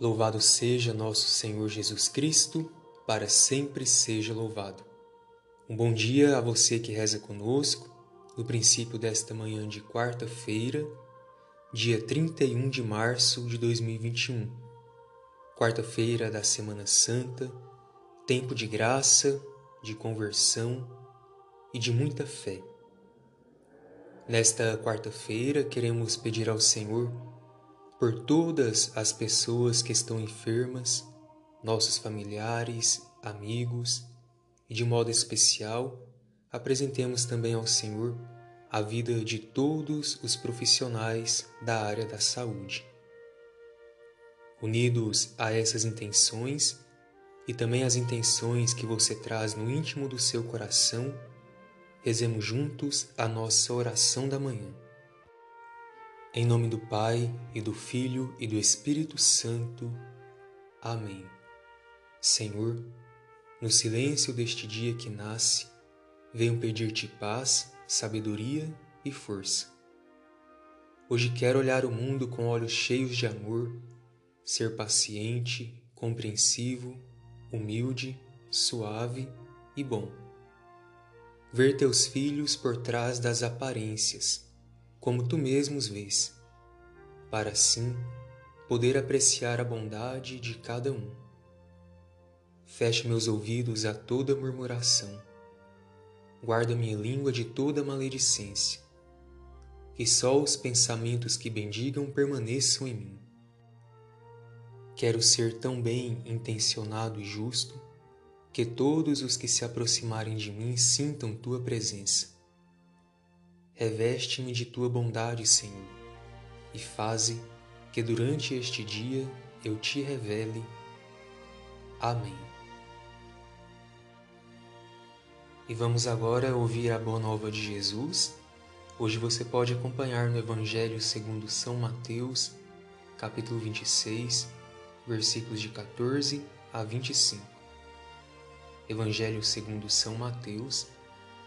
Louvado seja nosso Senhor Jesus Cristo, para sempre seja louvado. Um bom dia a você que reza conosco no princípio desta manhã de quarta-feira, dia 31 de março de 2021. Quarta-feira da Semana Santa, tempo de graça, de conversão e de muita fé. Nesta quarta-feira, queremos pedir ao Senhor por todas as pessoas que estão enfermas, nossos familiares, amigos, e de modo especial, apresentemos também ao Senhor a vida de todos os profissionais da área da saúde. Unidos a essas intenções e também as intenções que você traz no íntimo do seu coração, rezemos juntos a nossa oração da manhã. Em nome do Pai, e do Filho, e do Espírito Santo. Amém. Senhor, no silêncio deste dia que nasce, venho pedir-te paz, sabedoria e força. Hoje quero olhar o mundo com olhos cheios de amor, ser paciente, compreensivo, humilde, suave e bom. Ver teus filhos por trás das aparências como tu mesmo os vês, para assim poder apreciar a bondade de cada um. Feche meus ouvidos a toda murmuração, guarda minha língua de toda maledicência, que só os pensamentos que bendigam permaneçam em mim. Quero ser tão bem intencionado e justo que todos os que se aproximarem de mim sintam tua presença Reveste-me de tua bondade, Senhor, e faze que durante este dia eu te revele. Amém. E vamos agora ouvir a boa nova de Jesus. Hoje você pode acompanhar no Evangelho segundo São Mateus, capítulo 26, versículos de 14 a 25. Evangelho segundo São Mateus,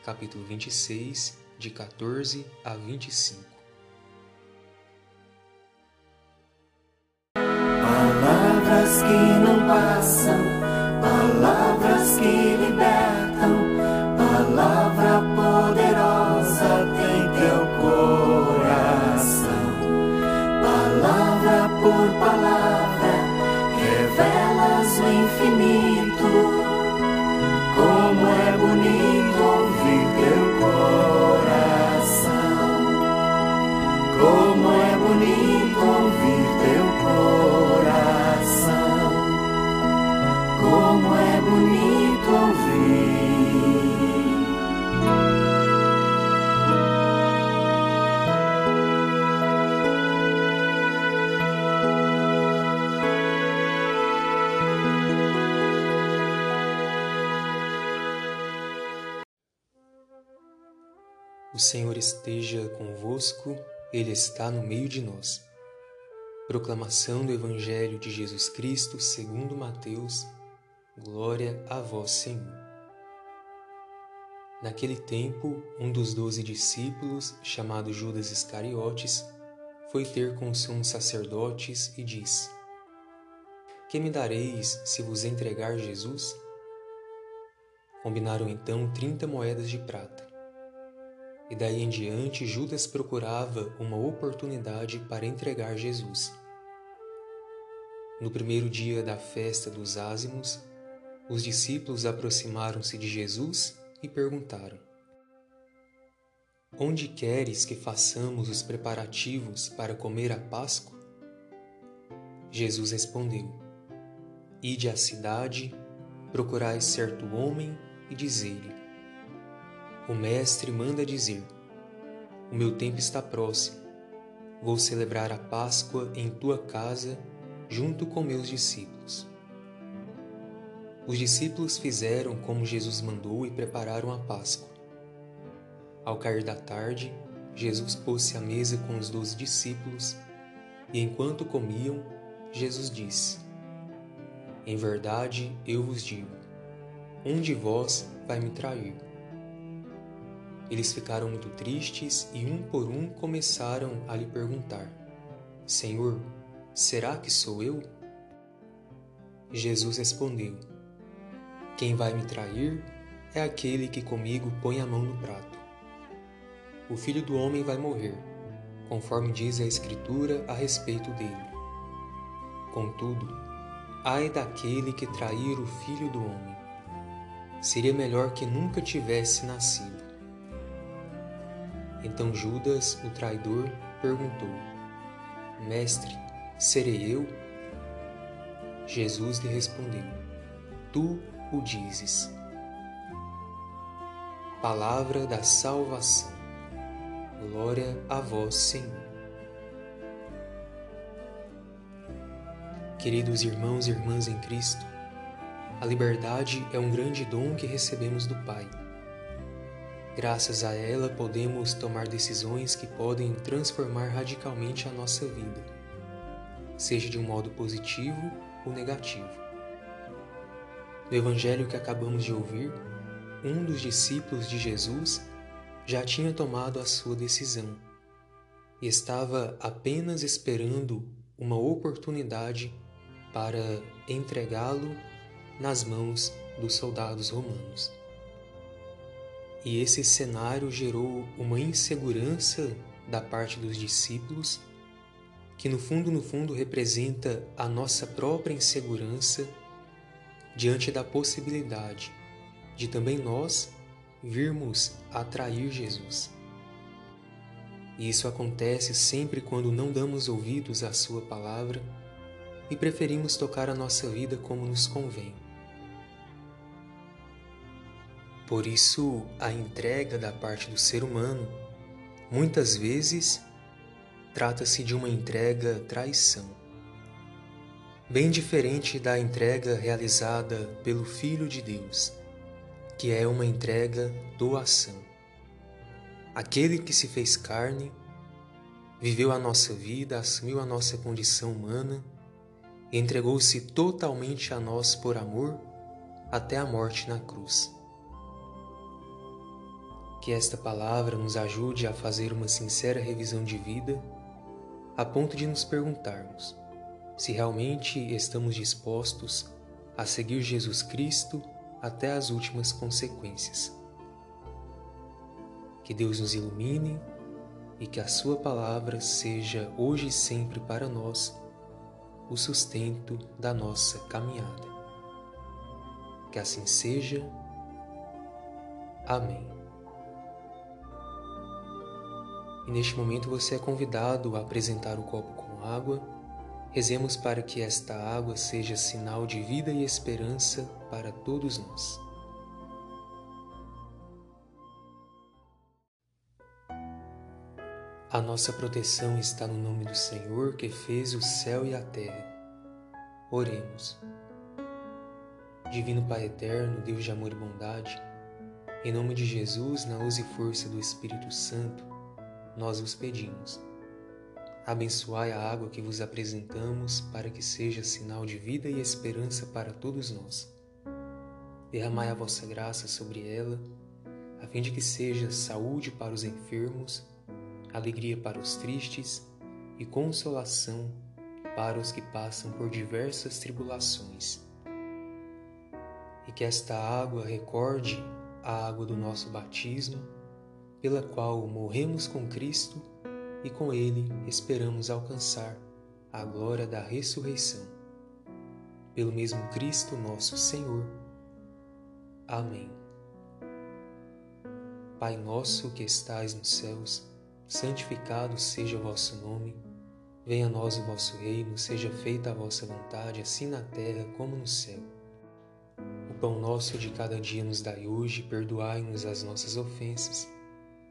capítulo 26, de 14 a 25. O Senhor esteja convosco ele está no meio de nós. Proclamação do Evangelho de Jesus Cristo segundo Mateus. Glória a vós, Senhor. Naquele tempo, um dos doze discípulos, chamado Judas Iscariotes, foi ter com os sumos sacerdotes e disse: Que me dareis se vos entregar Jesus? Combinaram então trinta moedas de prata. E daí em diante, Judas procurava uma oportunidade para entregar Jesus. No primeiro dia da festa dos ázimos, os discípulos aproximaram-se de Jesus e perguntaram: Onde queres que façamos os preparativos para comer a Páscoa? Jesus respondeu: Ide à cidade, procurai certo homem e dizei-lhe: o Mestre manda dizer: O meu tempo está próximo. Vou celebrar a Páscoa em tua casa, junto com meus discípulos. Os discípulos fizeram como Jesus mandou e prepararam a Páscoa. Ao cair da tarde, Jesus pôs-se à mesa com os doze discípulos e, enquanto comiam, Jesus disse: Em verdade, eu vos digo: um de vós vai me trair. Eles ficaram muito tristes e um por um começaram a lhe perguntar: Senhor, será que sou eu? Jesus respondeu: Quem vai me trair é aquele que comigo põe a mão no prato. O filho do homem vai morrer, conforme diz a Escritura a respeito dele. Contudo, ai daquele que trair o filho do homem. Seria melhor que nunca tivesse nascido. Então Judas, o traidor, perguntou: Mestre, serei eu? Jesus lhe respondeu: Tu o dizes. Palavra da salvação. Glória a vós, Senhor. Queridos irmãos e irmãs em Cristo, a liberdade é um grande dom que recebemos do Pai. Graças a ela, podemos tomar decisões que podem transformar radicalmente a nossa vida, seja de um modo positivo ou negativo. No Evangelho que acabamos de ouvir, um dos discípulos de Jesus já tinha tomado a sua decisão e estava apenas esperando uma oportunidade para entregá-lo nas mãos dos soldados romanos. E esse cenário gerou uma insegurança da parte dos discípulos, que no fundo, no fundo, representa a nossa própria insegurança diante da possibilidade de também nós virmos atrair Jesus. E isso acontece sempre quando não damos ouvidos à Sua palavra e preferimos tocar a nossa vida como nos convém. Por isso, a entrega da parte do ser humano muitas vezes trata-se de uma entrega traição. Bem diferente da entrega realizada pelo Filho de Deus, que é uma entrega doação. Aquele que se fez carne, viveu a nossa vida, assumiu a nossa condição humana entregou-se totalmente a nós por amor até a morte na cruz. Que esta palavra nos ajude a fazer uma sincera revisão de vida, a ponto de nos perguntarmos se realmente estamos dispostos a seguir Jesus Cristo até as últimas consequências. Que Deus nos ilumine e que a Sua palavra seja hoje e sempre para nós o sustento da nossa caminhada. Que assim seja. Amém. E neste momento você é convidado a apresentar o copo com água. Rezemos para que esta água seja sinal de vida e esperança para todos nós. A nossa proteção está no nome do Senhor que fez o céu e a terra. Oremos. Divino Pai eterno, Deus de amor e bondade, em nome de Jesus, na luz e força do Espírito Santo, nós vos pedimos. Abençoai a água que vos apresentamos para que seja sinal de vida e esperança para todos nós. Derramai a vossa graça sobre ela, a fim de que seja saúde para os enfermos alegria para os tristes e consolação para os que passam por diversas tribulações. E que esta água recorde a água do nosso batismo, pela qual morremos com Cristo e com Ele esperamos alcançar a glória da ressurreição. Pelo mesmo Cristo nosso Senhor. Amém. Pai nosso que estais nos céus, santificado seja o vosso nome. Venha a nós o vosso reino, seja feita a vossa vontade, assim na terra como no céu. O pão nosso de cada dia nos dai hoje, perdoai-nos as nossas ofensas,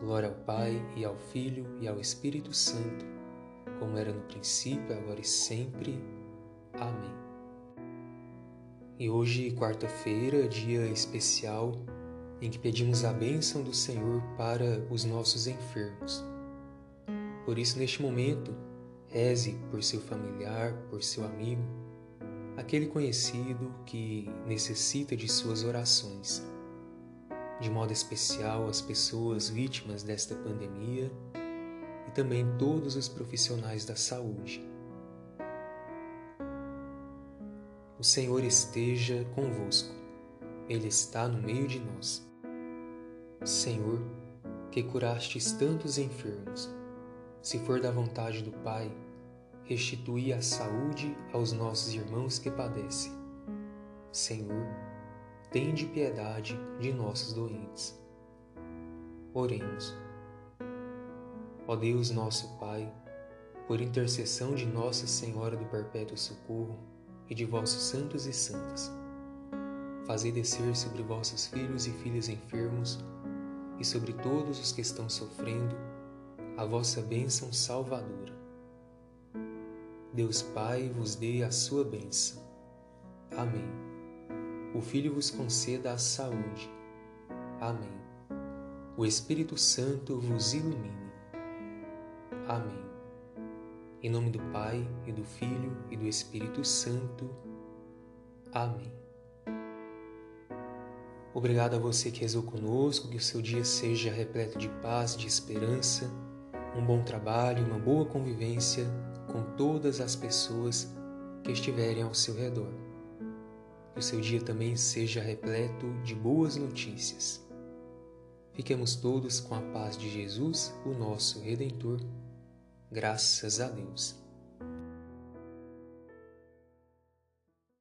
Glória ao Pai, e ao Filho, e ao Espírito Santo, como era no princípio, agora e sempre. Amém. E hoje, quarta-feira, dia especial em que pedimos a bênção do Senhor para os nossos enfermos. Por isso, neste momento, reze por seu familiar, por seu amigo, aquele conhecido que necessita de suas orações. De modo especial, as pessoas vítimas desta pandemia e também todos os profissionais da saúde. O Senhor esteja convosco, Ele está no meio de nós. Senhor, que curastes tantos enfermos, se for da vontade do Pai, restituí a saúde aos nossos irmãos que padecem. Senhor, tende piedade de nossos doentes. Oremos. Ó Deus nosso Pai, por intercessão de Nossa Senhora do Perpétuo Socorro, e de vossos santos e santas. Fazei descer sobre vossos filhos e filhas enfermos e sobre todos os que estão sofrendo a vossa bênção salvadora. Deus Pai vos dê a sua bênção. Amém. O Filho vos conceda a saúde. Amém. O Espírito Santo vos ilumine. Amém. Em nome do Pai, e do Filho, e do Espírito Santo. Amém. Obrigado a você que rezou conosco, que o seu dia seja repleto de paz, de esperança, um bom trabalho, uma boa convivência com todas as pessoas que estiverem ao seu redor. O seu dia também seja repleto de boas notícias. Fiquemos todos com a paz de Jesus, o nosso Redentor Graças a Deus.